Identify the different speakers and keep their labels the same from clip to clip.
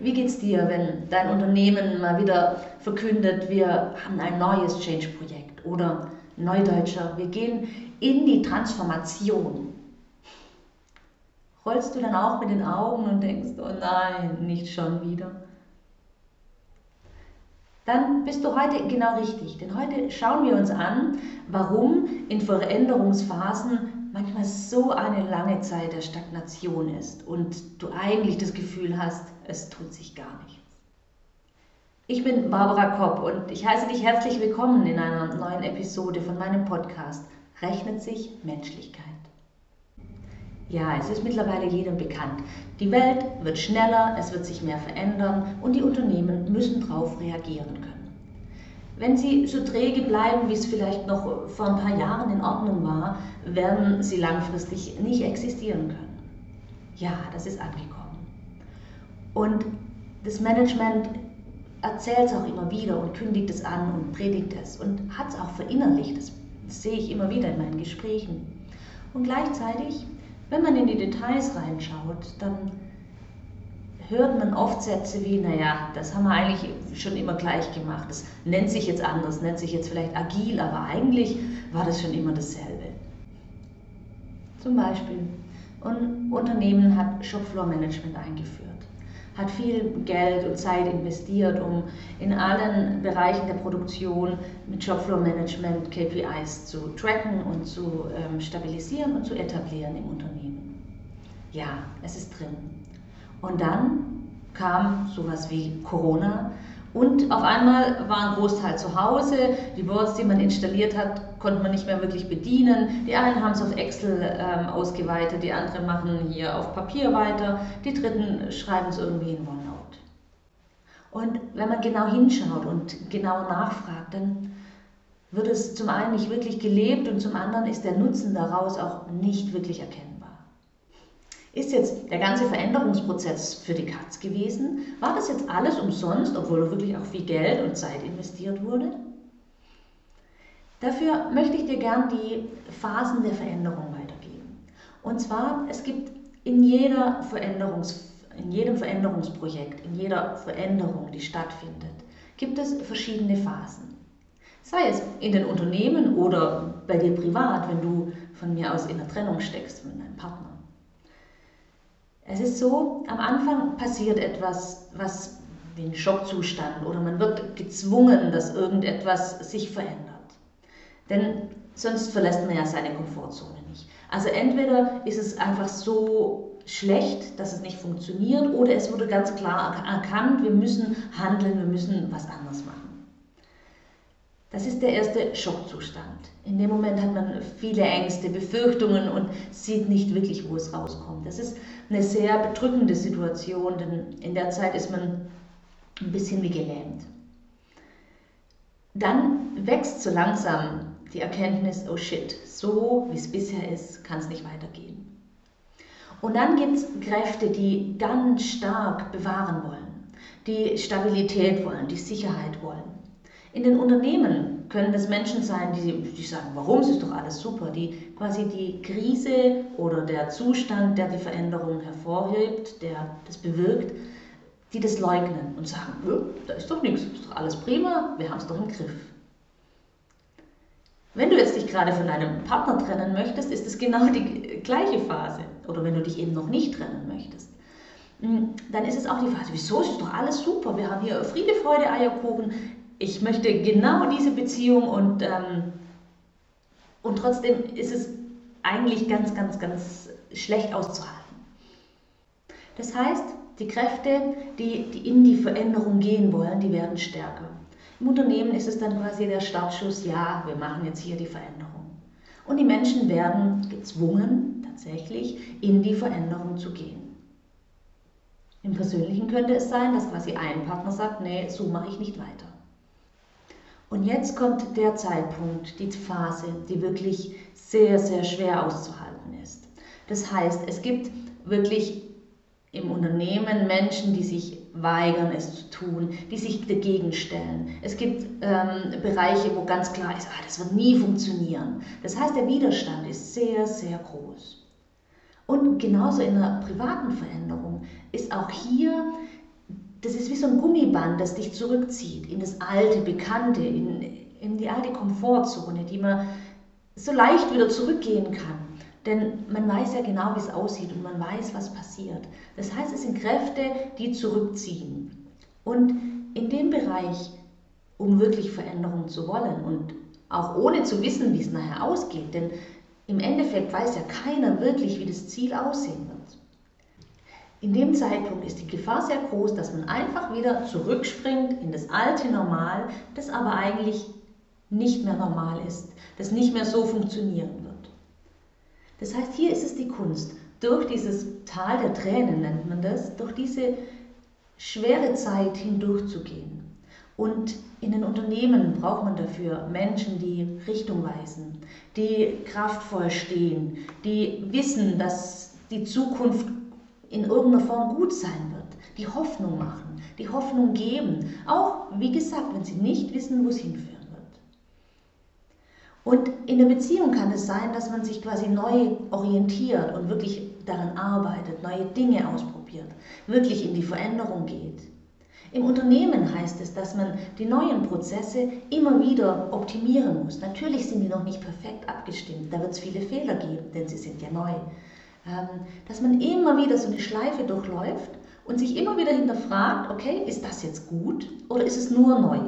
Speaker 1: Wie geht's dir, wenn dein Unternehmen mal wieder verkündet, wir haben ein neues Change-Projekt oder Neudeutscher, wir gehen in die Transformation? Rollst du dann auch mit den Augen und denkst, oh nein, nicht schon wieder? Dann bist du heute genau richtig, denn heute schauen wir uns an, warum in Veränderungsphasen manchmal so eine lange Zeit der Stagnation ist und du eigentlich das Gefühl hast, es tut sich gar nichts. Ich bin Barbara Kopp und ich heiße dich herzlich willkommen in einer neuen Episode von meinem Podcast Rechnet sich Menschlichkeit. Ja, es ist mittlerweile jedem bekannt. Die Welt wird schneller, es wird sich mehr verändern und die Unternehmen müssen darauf reagieren können. Wenn sie so träge bleiben, wie es vielleicht noch vor ein paar Jahren in Ordnung war, werden sie langfristig nicht existieren können. Ja, das ist angekommen. Und das Management erzählt es auch immer wieder und kündigt es an und predigt es und hat es auch verinnerlicht. Das sehe ich immer wieder in meinen Gesprächen. Und gleichzeitig wenn man in die Details reinschaut, dann hört man oft Sätze wie, naja, das haben wir eigentlich schon immer gleich gemacht. Das nennt sich jetzt anders, nennt sich jetzt vielleicht agil, aber eigentlich war das schon immer dasselbe. Zum Beispiel, ein Unternehmen hat Shopfloor Management eingeführt hat viel Geld und Zeit investiert, um in allen Bereichen der Produktion mit Shopfloor Management KPIs zu tracken und zu ähm, stabilisieren und zu etablieren im Unternehmen. Ja, es ist drin. Und dann kam sowas wie Corona und auf einmal war ein Großteil zu Hause. Die Boards, die man installiert hat, konnte man nicht mehr wirklich bedienen. Die einen haben es auf Excel ähm, ausgeweitet, die anderen machen hier auf Papier weiter, die dritten schreiben es irgendwie in OneNote. Und wenn man genau hinschaut und genau nachfragt, dann wird es zum einen nicht wirklich gelebt und zum anderen ist der Nutzen daraus auch nicht wirklich erkennbar. Ist jetzt der ganze Veränderungsprozess für die Katz gewesen? War das jetzt alles umsonst, obwohl wirklich auch viel Geld und Zeit investiert wurde? Dafür möchte ich dir gern die Phasen der Veränderung weitergeben. Und zwar, es gibt in, jeder Veränderungs, in jedem Veränderungsprojekt, in jeder Veränderung, die stattfindet, gibt es verschiedene Phasen. Sei es in den Unternehmen oder bei dir privat, wenn du von mir aus in der Trennung steckst mit deinem Partner. Es ist so, am Anfang passiert etwas, was wie ein Schockzustand oder man wird gezwungen, dass irgendetwas sich verändert. Denn sonst verlässt man ja seine Komfortzone nicht. Also entweder ist es einfach so schlecht, dass es nicht funktioniert, oder es wurde ganz klar erkannt, wir müssen handeln, wir müssen was anderes machen. Das ist der erste Schockzustand. In dem Moment hat man viele Ängste, Befürchtungen und sieht nicht wirklich, wo es rauskommt. Das ist eine sehr bedrückende Situation, denn in der Zeit ist man ein bisschen wie gelähmt. Dann wächst so langsam die Erkenntnis, oh shit, so wie es bisher ist, kann es nicht weitergehen. Und dann gibt es Kräfte, die ganz stark bewahren wollen, die Stabilität wollen, die Sicherheit wollen. In den Unternehmen können das Menschen sein, die, die sagen, warum, es ist doch alles super, die quasi die Krise oder der Zustand, der die Veränderung hervorhebt, der das bewirkt, die das leugnen und sagen, da ist doch nichts, ist doch alles prima, wir haben es doch im Griff. Wenn du jetzt dich gerade von deinem Partner trennen möchtest, ist es genau die gleiche Phase. Oder wenn du dich eben noch nicht trennen möchtest. Hm, dann ist es auch die Phase, wieso ist doch alles super? Wir haben hier Friede, Freude, Eierkuchen ich möchte genau diese Beziehung und, ähm, und trotzdem ist es eigentlich ganz, ganz, ganz schlecht auszuhalten. Das heißt, die Kräfte, die, die in die Veränderung gehen wollen, die werden stärker. Im Unternehmen ist es dann quasi der Startschuss, ja, wir machen jetzt hier die Veränderung. Und die Menschen werden gezwungen, tatsächlich in die Veränderung zu gehen. Im Persönlichen könnte es sein, dass quasi ein Partner sagt, nee, so mache ich nicht weiter. Und jetzt kommt der Zeitpunkt, die Phase, die wirklich sehr, sehr schwer auszuhalten ist. Das heißt, es gibt wirklich im Unternehmen Menschen, die sich weigern, es zu tun, die sich dagegen stellen. Es gibt ähm, Bereiche, wo ganz klar ist, ah, das wird nie funktionieren. Das heißt, der Widerstand ist sehr, sehr groß. Und genauso in der privaten Veränderung ist auch hier das ist wie so ein Gummiband, das dich zurückzieht in das alte, bekannte, in, in die alte Komfortzone, die man so leicht wieder zurückgehen kann. Denn man weiß ja genau, wie es aussieht und man weiß, was passiert. Das heißt, es sind Kräfte, die zurückziehen. Und in dem Bereich, um wirklich Veränderungen zu wollen und auch ohne zu wissen, wie es nachher ausgeht, denn im Endeffekt weiß ja keiner wirklich, wie das Ziel aussehen wird. In dem Zeitpunkt ist die Gefahr sehr groß, dass man einfach wieder zurückspringt in das alte Normal, das aber eigentlich nicht mehr normal ist, das nicht mehr so funktionieren wird. Das heißt, hier ist es die Kunst, durch dieses Tal der Tränen nennt man das, durch diese schwere Zeit hindurchzugehen. Und in den Unternehmen braucht man dafür Menschen, die Richtung weisen, die kraftvoll stehen, die wissen, dass die Zukunft in irgendeiner Form gut sein wird, die Hoffnung machen, die Hoffnung geben, auch wie gesagt, wenn sie nicht wissen, wo es hinführen wird. Und in der Beziehung kann es sein, dass man sich quasi neu orientiert und wirklich daran arbeitet, neue Dinge ausprobiert, wirklich in die Veränderung geht. Im Unternehmen heißt es, dass man die neuen Prozesse immer wieder optimieren muss. Natürlich sind die noch nicht perfekt abgestimmt, da wird es viele Fehler geben, denn sie sind ja neu. Ähm, dass man immer wieder so eine Schleife durchläuft und sich immer wieder hinterfragt, okay, ist das jetzt gut oder ist es nur neu?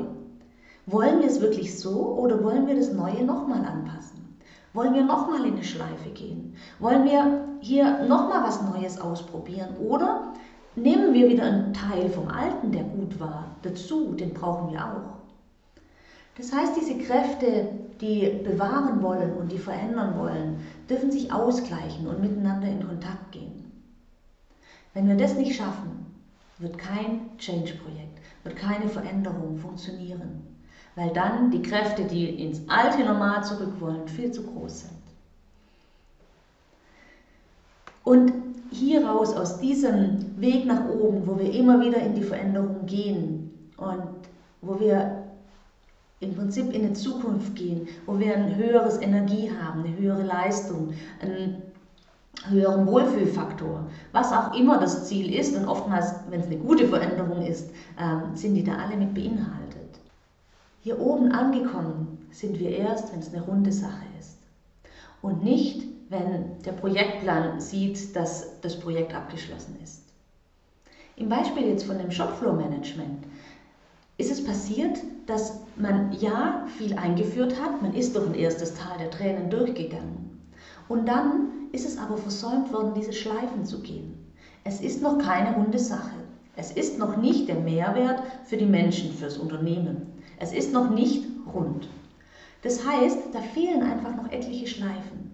Speaker 1: Wollen wir es wirklich so oder wollen wir das Neue nochmal anpassen? Wollen wir nochmal in eine Schleife gehen? Wollen wir hier nochmal was Neues ausprobieren? Oder nehmen wir wieder einen Teil vom Alten, der gut war, dazu, den brauchen wir auch. Das heißt, diese Kräfte, die bewahren wollen und die verändern wollen, dürfen sich ausgleichen und miteinander in Kontakt gehen. Wenn wir das nicht schaffen, wird kein Change-Projekt, wird keine Veränderung funktionieren, weil dann die Kräfte, die ins alte Normal zurück wollen, viel zu groß sind. Und hieraus, aus diesem Weg nach oben, wo wir immer wieder in die Veränderung gehen und wo wir im Prinzip in eine Zukunft gehen, wo wir ein höheres Energie haben, eine höhere Leistung, einen höheren Wohlfühlfaktor, was auch immer das Ziel ist und oftmals, wenn es eine gute Veränderung ist, ähm, sind die da alle mit beinhaltet. Hier oben angekommen sind wir erst, wenn es eine runde Sache ist und nicht, wenn der Projektplan sieht, dass das Projekt abgeschlossen ist. Im Beispiel jetzt von dem Shopfloor-Management ist es passiert, dass man ja viel eingeführt hat, man ist durch ein erstes Tal der Tränen durchgegangen. Und dann ist es aber versäumt worden, diese Schleifen zu gehen. Es ist noch keine runde Sache. Es ist noch nicht der Mehrwert für die Menschen, fürs Unternehmen. Es ist noch nicht rund. Das heißt, da fehlen einfach noch etliche Schleifen.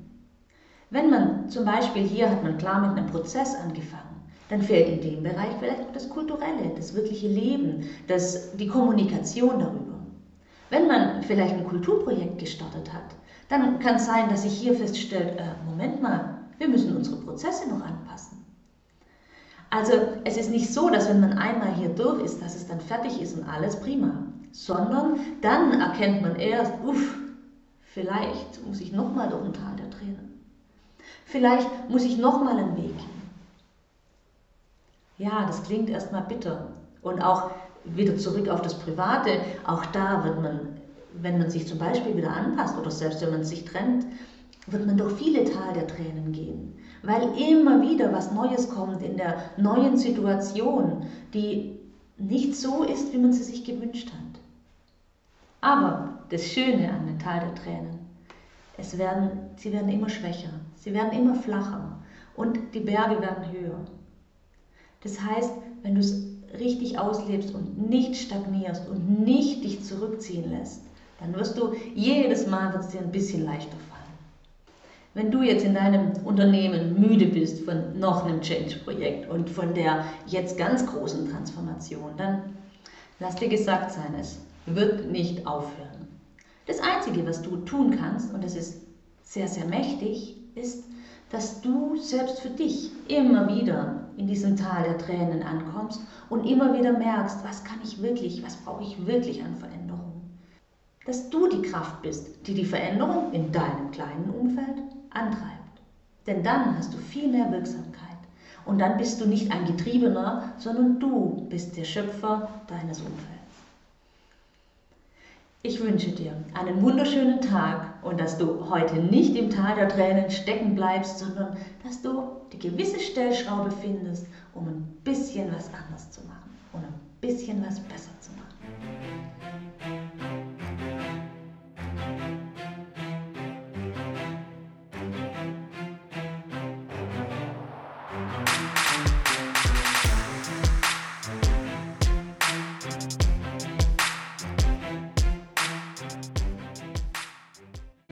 Speaker 1: Wenn man zum Beispiel hier hat man klar mit einem Prozess angefangen, dann fehlt in dem Bereich vielleicht noch das Kulturelle, das wirkliche Leben, das, die Kommunikation darüber. Wenn man vielleicht ein Kulturprojekt gestartet hat, dann kann es sein, dass sich hier feststellt, äh, Moment mal, wir müssen unsere Prozesse noch anpassen. Also es ist nicht so, dass wenn man einmal hier durch ist, dass es dann fertig ist und alles prima, sondern dann erkennt man erst, uff, vielleicht muss ich nochmal durch ein Tal der Tränen. Vielleicht muss ich nochmal einen Weg gehen. Ja, das klingt erstmal bitter. Und auch wieder zurück auf das Private, auch da wird man, wenn man sich zum Beispiel wieder anpasst oder selbst wenn man sich trennt, wird man durch viele Tal der Tränen gehen, weil immer wieder was Neues kommt in der neuen Situation, die nicht so ist, wie man sie sich gewünscht hat. Aber das Schöne an dem Tal der Tränen, es werden, sie werden immer schwächer, sie werden immer flacher und die Berge werden höher. Das heißt, wenn du es richtig auslebst und nicht stagnierst und nicht dich zurückziehen lässt, dann wirst du jedes Mal wird es dir ein bisschen leichter fallen. Wenn du jetzt in deinem Unternehmen müde bist von noch einem Change-Projekt und von der jetzt ganz großen Transformation, dann lass dir gesagt sein, es wird nicht aufhören. Das Einzige, was du tun kannst, und das ist sehr, sehr mächtig, ist, dass du selbst für dich immer wieder in diesem Tal der Tränen ankommst und immer wieder merkst, was kann ich wirklich, was brauche ich wirklich an Veränderung. Dass du die Kraft bist, die die Veränderung in deinem kleinen Umfeld antreibt. Denn dann hast du viel mehr Wirksamkeit. Und dann bist du nicht ein Getriebener, sondern du bist der Schöpfer deines Umfelds. Ich wünsche dir einen wunderschönen Tag und dass du heute nicht im Tal der Tränen stecken bleibst, sondern dass du die gewisse Stellschraube findest, um ein bisschen was anders zu machen und ein bisschen was besser zu machen.